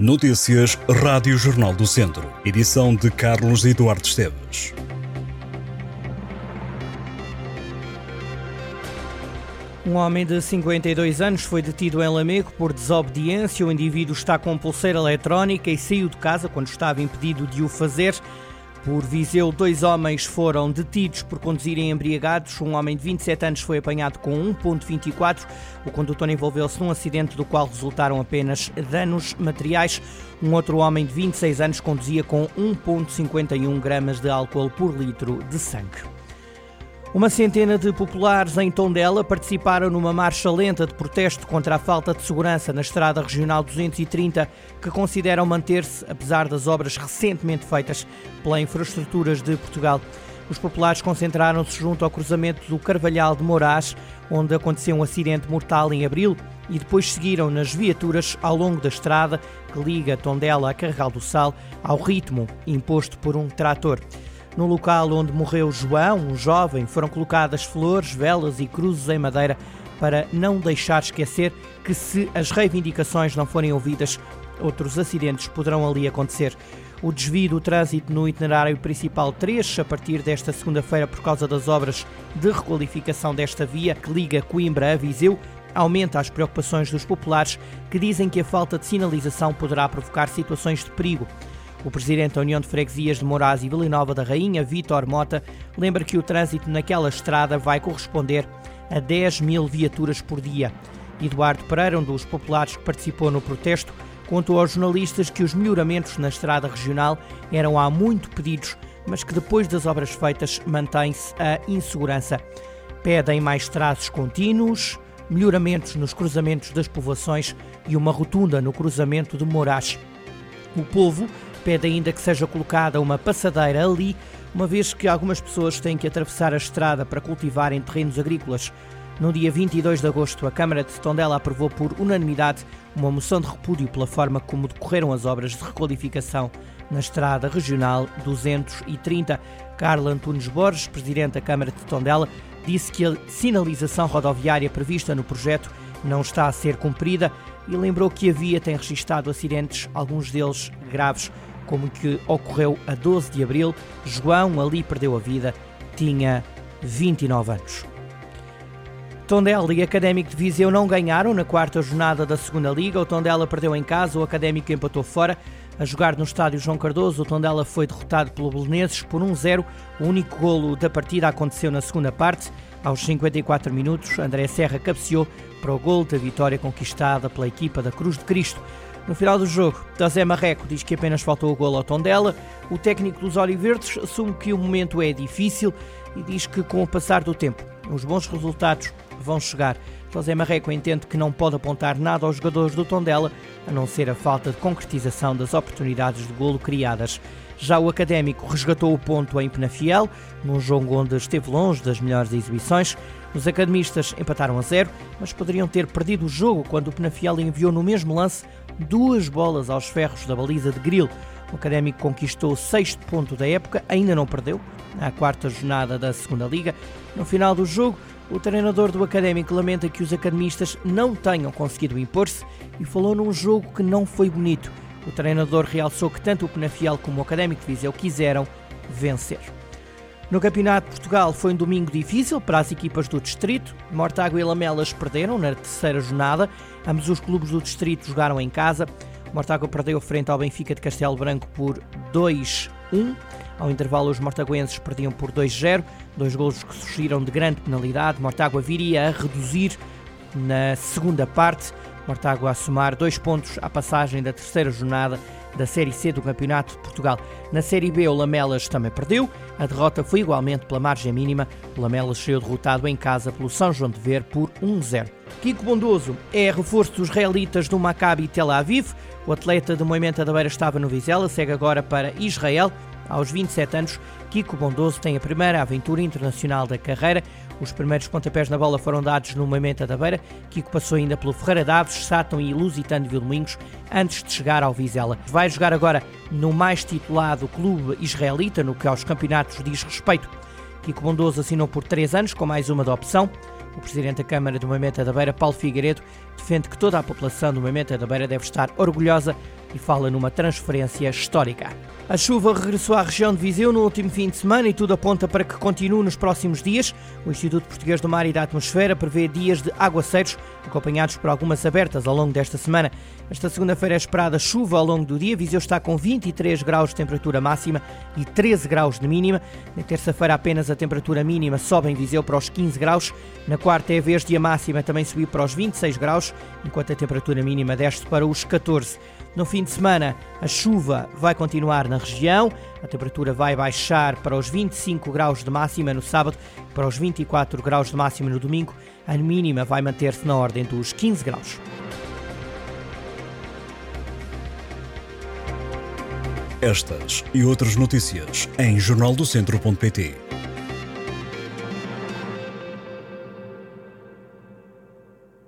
Notícias Rádio Jornal do Centro. Edição de Carlos Eduardo Esteves. Um homem de 52 anos foi detido em Lamego por desobediência. O indivíduo está com pulseira eletrónica e saiu de casa quando estava impedido de o fazer. Por Viseu, dois homens foram detidos por conduzirem embriagados. Um homem de 27 anos foi apanhado com 1,24. O condutor envolveu-se num acidente do qual resultaram apenas danos materiais. Um outro homem de 26 anos conduzia com 1,51 gramas de álcool por litro de sangue. Uma centena de populares em Tondela participaram numa marcha lenta de protesto contra a falta de segurança na Estrada Regional 230, que consideram manter-se apesar das obras recentemente feitas pela Infraestruturas de Portugal. Os populares concentraram-se junto ao cruzamento do Carvalhal de Moraes, onde aconteceu um acidente mortal em abril, e depois seguiram nas viaturas ao longo da estrada que liga Tondela a Carregal do Sal ao ritmo imposto por um trator. No local onde morreu João, um jovem, foram colocadas flores, velas e cruzes em madeira para não deixar esquecer que, se as reivindicações não forem ouvidas, outros acidentes poderão ali acontecer. O desvio do trânsito no itinerário principal 3, a partir desta segunda-feira, por causa das obras de requalificação desta via que liga Coimbra a Viseu, aumenta as preocupações dos populares que dizem que a falta de sinalização poderá provocar situações de perigo. O presidente da União de Freguesias de Moraes e Vila Nova da Rainha, Vítor Mota, lembra que o trânsito naquela estrada vai corresponder a 10 mil viaturas por dia. Eduardo Pereira, um dos populares que participou no protesto, contou aos jornalistas que os melhoramentos na estrada regional eram há muito pedidos, mas que depois das obras feitas mantém-se a insegurança. Pedem mais traços contínuos, melhoramentos nos cruzamentos das povoações e uma rotunda no cruzamento de Moraes. O povo Pede ainda que seja colocada uma passadeira ali, uma vez que algumas pessoas têm que atravessar a estrada para cultivarem terrenos agrícolas. No dia 22 de agosto, a Câmara de Tondela aprovou por unanimidade uma moção de repúdio pela forma como decorreram as obras de requalificação na Estrada Regional 230. Carla Antunes Borges, Presidente da Câmara de Tondela, disse que a sinalização rodoviária prevista no projeto não está a ser cumprida e lembrou que a via tem registado acidentes, alguns deles graves como o que ocorreu a 12 de abril. João ali perdeu a vida, tinha 29 anos. Tondela e Académico de Viseu não ganharam na quarta jornada da segunda Liga. O Tondela perdeu em casa, o Académico empatou fora. A jogar no estádio João Cardoso, o Tondela foi derrotado pelo Belenenses por 1-0. O único golo da partida aconteceu na segunda parte. Aos 54 minutos, André Serra cabeceou para o gol da vitória conquistada pela equipa da Cruz de Cristo. No final do jogo, José Marreco diz que apenas faltou o gol ao Tondela. O técnico dos Oliverdes assume que o momento é difícil e diz que com o passar do tempo os bons resultados vão chegar. José Marreco entende que não pode apontar nada aos jogadores do Tondela, a não ser a falta de concretização das oportunidades de golo criadas. Já o Académico resgatou o ponto em Penafiel, num jogo onde esteve longe das melhores exibições. Os academistas empataram a zero, mas poderiam ter perdido o jogo quando o Penafiel enviou no mesmo lance duas bolas aos ferros da baliza de Grilo. O Académico conquistou o sexto ponto da época, ainda não perdeu, na quarta jornada da Segunda Liga. No final do jogo, o treinador do Académico lamenta que os academistas não tenham conseguido impor-se e falou num jogo que não foi bonito. O treinador realçou que tanto o Penafiel como o Académico Viseu quiseram vencer. No Campeonato de Portugal foi um domingo difícil para as equipas do Distrito. Mortágua e Lamelas perderam na terceira jornada. Ambos os clubes do Distrito jogaram em casa. Mortágua perdeu frente ao Benfica de Castelo Branco por 2-1. Ao intervalo, os mortaguenses perdiam por 2-0. Dois golos que surgiram de grande penalidade. Mortágua viria a reduzir na segunda parte. Mortágua a somar dois pontos à passagem da terceira jornada da Série C do Campeonato de Portugal. Na Série B, o Lamelas também perdeu. A derrota foi igualmente pela margem mínima. O Lamelas saiu derrotado em casa pelo São João de Ver por 1-0. Kiko Bondoso é reforço dos israelitas do Maccabi Tel Aviv. O atleta de Moimenta da Beira estava no Vizela, segue agora para Israel. Aos 27 anos, Kiko Bondoso tem a primeira aventura internacional da carreira. Os primeiros pontapés na bola foram dados no Moimenta da Beira. Kiko passou ainda pelo Ferreira Daves, Sátão e Lusitano de Vildomingos antes de chegar ao Vizela. Vai jogar agora no mais titulado clube israelita, no que aos campeonatos diz respeito. Kiko Bondoso assinou por três anos, com mais uma da opção. O presidente da Câmara do Moimenta da Beira, Paulo Figueiredo, defende que toda a população do Moimenta da Beira deve estar orgulhosa e fala numa transferência histórica. A chuva regressou à região de Viseu no último fim de semana e tudo aponta para que continue nos próximos dias. O Instituto Português do Mar e da Atmosfera prevê dias de aguaceiros, acompanhados por algumas abertas ao longo desta semana. Esta segunda-feira é esperada chuva ao longo do dia. Viseu está com 23 graus de temperatura máxima e 13 graus de mínima. Na terça-feira apenas a temperatura mínima sobe em Viseu para os 15 graus. Na quarta é a vez de a máxima também subir para os 26 graus, enquanto a temperatura mínima desce para os 14. No fim de semana, a chuva vai continuar na região, a temperatura vai baixar para os 25 graus de máxima no sábado, para os 24 graus de máxima no domingo, a mínima vai manter-se na ordem dos 15 graus. Estas e outras notícias em jornaldocentro.pt.